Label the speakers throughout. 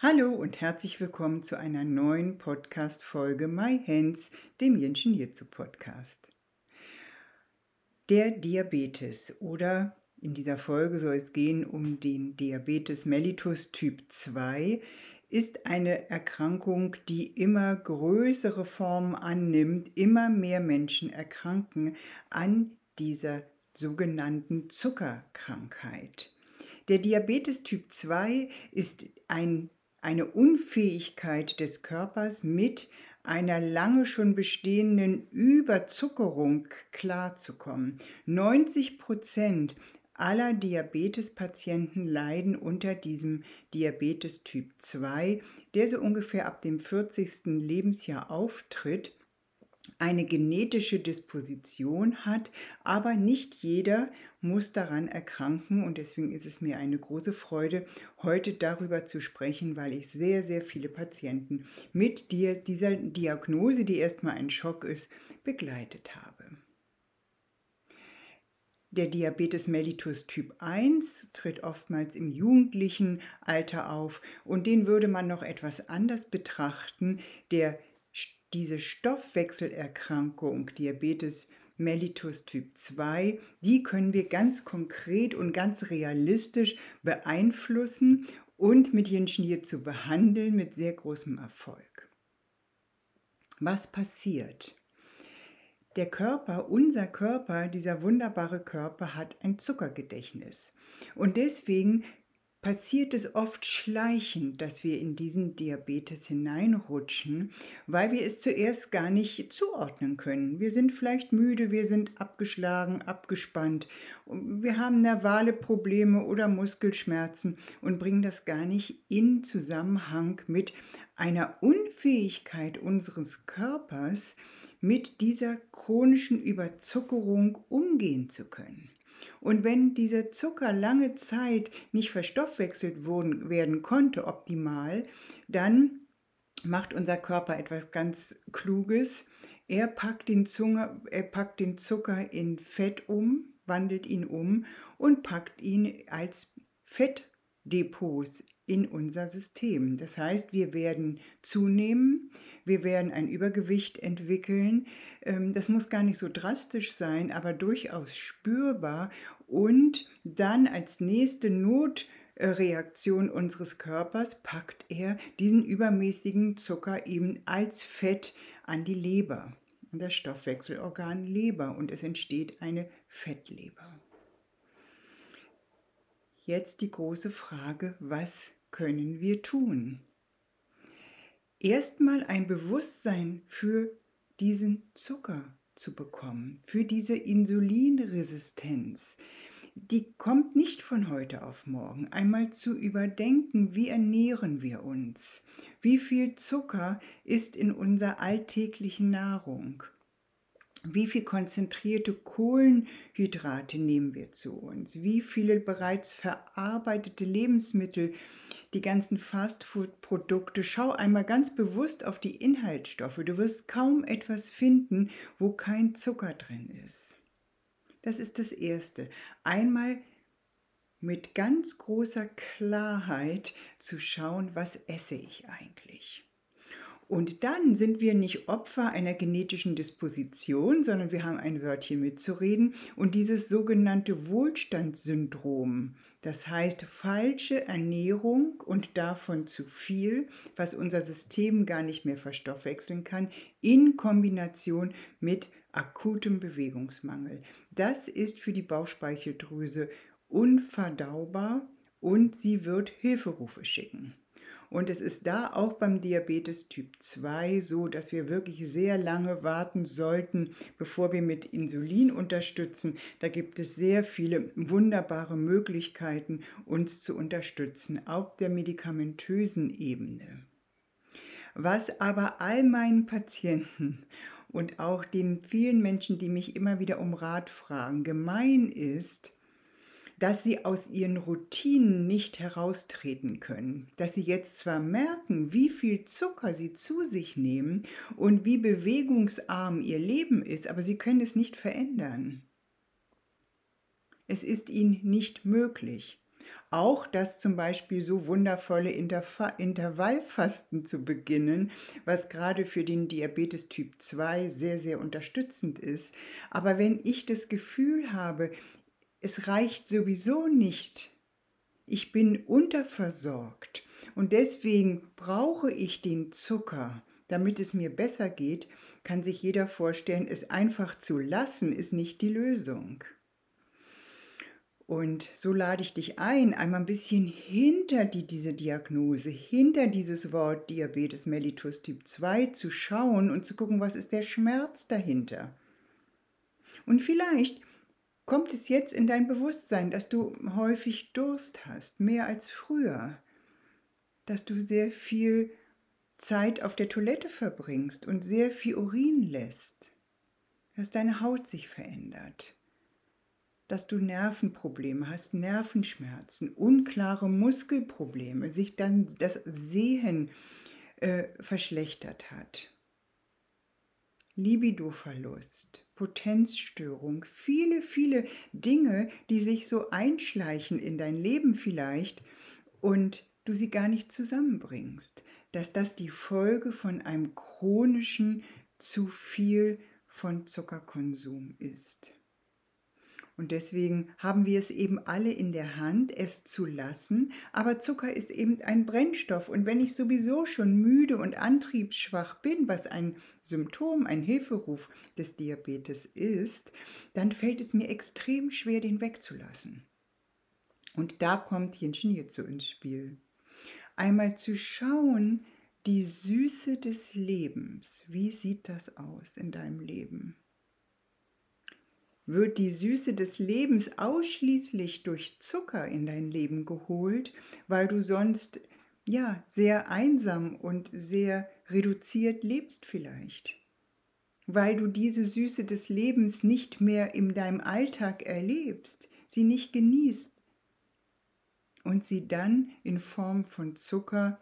Speaker 1: Hallo und herzlich willkommen zu einer neuen Podcast-Folge My Hands, dem Jenschen Jitsu Podcast. Der Diabetes oder in dieser Folge soll es gehen um den Diabetes mellitus Typ 2 ist eine Erkrankung, die immer größere Formen annimmt. Immer mehr Menschen erkranken an dieser sogenannten Zuckerkrankheit. Der Diabetes Typ 2 ist ein eine Unfähigkeit des Körpers mit einer lange schon bestehenden Überzuckerung klarzukommen. 90 Prozent aller Diabetespatienten leiden unter diesem Diabetes Typ 2, der so ungefähr ab dem 40. Lebensjahr auftritt eine genetische Disposition hat, aber nicht jeder muss daran erkranken und deswegen ist es mir eine große Freude, heute darüber zu sprechen, weil ich sehr, sehr viele Patienten mit dieser Diagnose, die erstmal ein Schock ist, begleitet habe. Der Diabetes mellitus Typ 1 tritt oftmals im jugendlichen Alter auf und den würde man noch etwas anders betrachten. Der diese Stoffwechselerkrankung, Diabetes mellitus Typ 2, die können wir ganz konkret und ganz realistisch beeinflussen und mit Jenschnier zu behandeln mit sehr großem Erfolg. Was passiert? Der Körper, unser Körper, dieser wunderbare Körper hat ein Zuckergedächtnis. Und deswegen passiert es oft schleichend, dass wir in diesen Diabetes hineinrutschen, weil wir es zuerst gar nicht zuordnen können. Wir sind vielleicht müde, wir sind abgeschlagen, abgespannt, wir haben nervale Probleme oder Muskelschmerzen und bringen das gar nicht in Zusammenhang mit einer Unfähigkeit unseres Körpers, mit dieser chronischen Überzuckerung umgehen zu können. Und wenn dieser Zucker lange Zeit nicht verstoffwechselt werden konnte optimal, dann macht unser Körper etwas ganz Kluges. Er packt den, Zunge, er packt den Zucker in Fett um, wandelt ihn um und packt ihn als Fettdepots in unser System. Das heißt, wir werden zunehmen, wir werden ein Übergewicht entwickeln. Ähm, das muss gar nicht so drastisch sein, aber durchaus spürbar. Und dann als nächste Notreaktion unseres Körpers packt er diesen übermäßigen Zucker eben als Fett an die Leber, an das Stoffwechselorgan Leber und es entsteht eine Fettleber. Jetzt die große Frage, was können wir tun? Erstmal ein Bewusstsein für diesen Zucker zu bekommen, für diese Insulinresistenz. Die kommt nicht von heute auf morgen. Einmal zu überdenken, wie ernähren wir uns? Wie viel Zucker ist in unserer alltäglichen Nahrung? wie viel konzentrierte Kohlenhydrate nehmen wir zu uns, wie viele bereits verarbeitete Lebensmittel, die ganzen Fastfood-Produkte. Schau einmal ganz bewusst auf die Inhaltsstoffe. Du wirst kaum etwas finden, wo kein Zucker drin ist. Das ist das Erste. Einmal mit ganz großer Klarheit zu schauen, was esse ich eigentlich. Und dann sind wir nicht Opfer einer genetischen Disposition, sondern wir haben ein Wörtchen mitzureden und dieses sogenannte Wohlstandssyndrom, das heißt falsche Ernährung und davon zu viel, was unser System gar nicht mehr verstoffwechseln kann, in Kombination mit akutem Bewegungsmangel. Das ist für die Bauchspeicheldrüse unverdaubar und sie wird Hilferufe schicken. Und es ist da auch beim Diabetes Typ 2 so, dass wir wirklich sehr lange warten sollten, bevor wir mit Insulin unterstützen. Da gibt es sehr viele wunderbare Möglichkeiten, uns zu unterstützen auf der medikamentösen Ebene. Was aber all meinen Patienten und auch den vielen Menschen, die mich immer wieder um Rat fragen, gemein ist, dass sie aus ihren Routinen nicht heraustreten können, dass sie jetzt zwar merken, wie viel Zucker sie zu sich nehmen und wie bewegungsarm ihr Leben ist, aber sie können es nicht verändern. Es ist ihnen nicht möglich. Auch das zum Beispiel so wundervolle Interva Intervallfasten zu beginnen, was gerade für den Diabetes Typ 2 sehr, sehr unterstützend ist. Aber wenn ich das Gefühl habe, es reicht sowieso nicht. Ich bin unterversorgt und deswegen brauche ich den Zucker, damit es mir besser geht, kann sich jeder vorstellen, es einfach zu lassen, ist nicht die Lösung. Und so lade ich dich ein, einmal ein bisschen hinter die, diese Diagnose, hinter dieses Wort Diabetes mellitus Typ 2 zu schauen und zu gucken, was ist der Schmerz dahinter. Und vielleicht kommt es jetzt in dein Bewusstsein, dass du häufig Durst hast, mehr als früher, dass du sehr viel Zeit auf der Toilette verbringst und sehr viel Urin lässt, dass deine Haut sich verändert, dass du Nervenprobleme hast, Nervenschmerzen, unklare Muskelprobleme, sich dann das Sehen äh, verschlechtert hat. Libidoverlust, Potenzstörung, viele, viele Dinge, die sich so einschleichen in dein Leben vielleicht und du sie gar nicht zusammenbringst, dass das die Folge von einem chronischen zu viel von Zuckerkonsum ist. Und deswegen haben wir es eben alle in der Hand, es zu lassen. Aber Zucker ist eben ein Brennstoff. Und wenn ich sowieso schon müde und antriebsschwach bin, was ein Symptom, ein Hilferuf des Diabetes ist, dann fällt es mir extrem schwer, den wegzulassen. Und da kommt Jenschen hierzu ins Spiel. Einmal zu schauen, die Süße des Lebens. Wie sieht das aus in deinem Leben? Wird die Süße des Lebens ausschließlich durch Zucker in dein Leben geholt, weil du sonst ja sehr einsam und sehr reduziert lebst vielleicht. Weil du diese Süße des Lebens nicht mehr in deinem Alltag erlebst, sie nicht genießt und sie dann in Form von Zucker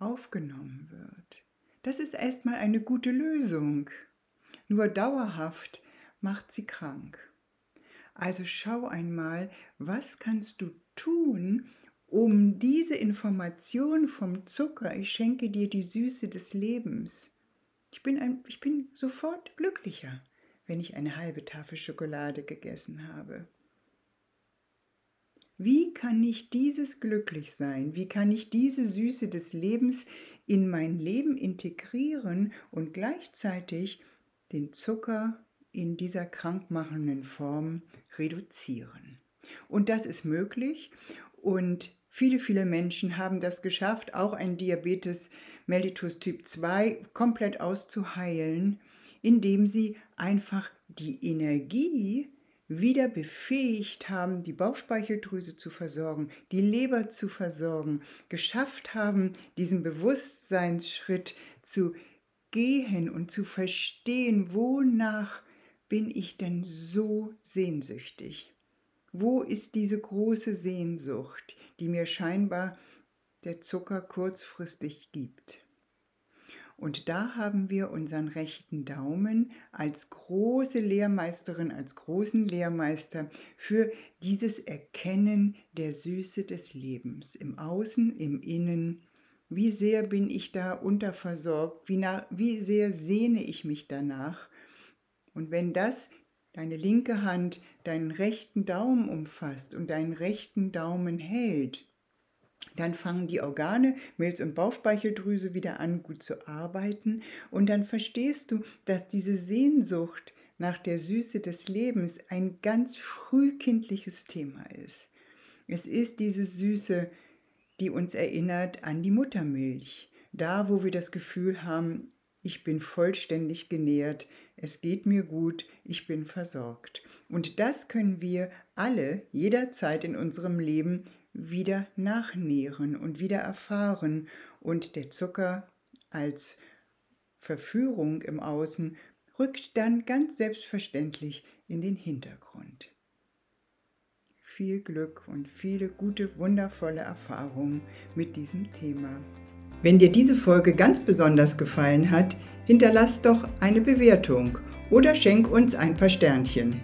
Speaker 1: aufgenommen wird. Das ist erstmal eine gute Lösung. Nur dauerhaft macht sie krank. Also schau einmal, was kannst du tun, um diese Information vom Zucker, ich schenke dir die Süße des Lebens. Ich bin, ein, ich bin sofort glücklicher, wenn ich eine halbe Tafel Schokolade gegessen habe. Wie kann ich dieses Glücklichsein, wie kann ich diese Süße des Lebens in mein Leben integrieren und gleichzeitig den Zucker in dieser krankmachenden Form reduzieren. Und das ist möglich und viele, viele Menschen haben das geschafft, auch ein Diabetes mellitus Typ 2 komplett auszuheilen, indem sie einfach die Energie wieder befähigt haben, die Bauchspeicheldrüse zu versorgen, die Leber zu versorgen, geschafft haben, diesen Bewusstseinsschritt zu gehen und zu verstehen, wonach bin ich denn so sehnsüchtig? Wo ist diese große Sehnsucht, die mir scheinbar der Zucker kurzfristig gibt? Und da haben wir unseren rechten Daumen als große Lehrmeisterin, als großen Lehrmeister für dieses Erkennen der Süße des Lebens im Außen, im Innen. Wie sehr bin ich da unterversorgt? Wie, nach, wie sehr sehne ich mich danach? Und wenn das deine linke Hand deinen rechten Daumen umfasst und deinen rechten Daumen hält, dann fangen die Organe, Milz- und Bauchspeicheldrüse wieder an, gut zu arbeiten. Und dann verstehst du, dass diese Sehnsucht nach der Süße des Lebens ein ganz frühkindliches Thema ist. Es ist diese Süße, die uns erinnert an die Muttermilch. Da, wo wir das Gefühl haben, ich bin vollständig genährt, es geht mir gut, ich bin versorgt. Und das können wir alle jederzeit in unserem Leben wieder nachnähren und wieder erfahren und der Zucker als Verführung im Außen rückt dann ganz selbstverständlich in den Hintergrund. Viel Glück und viele gute, wundervolle Erfahrungen mit diesem Thema. Wenn dir diese Folge ganz besonders gefallen hat, hinterlass doch eine Bewertung oder schenk uns ein paar Sternchen.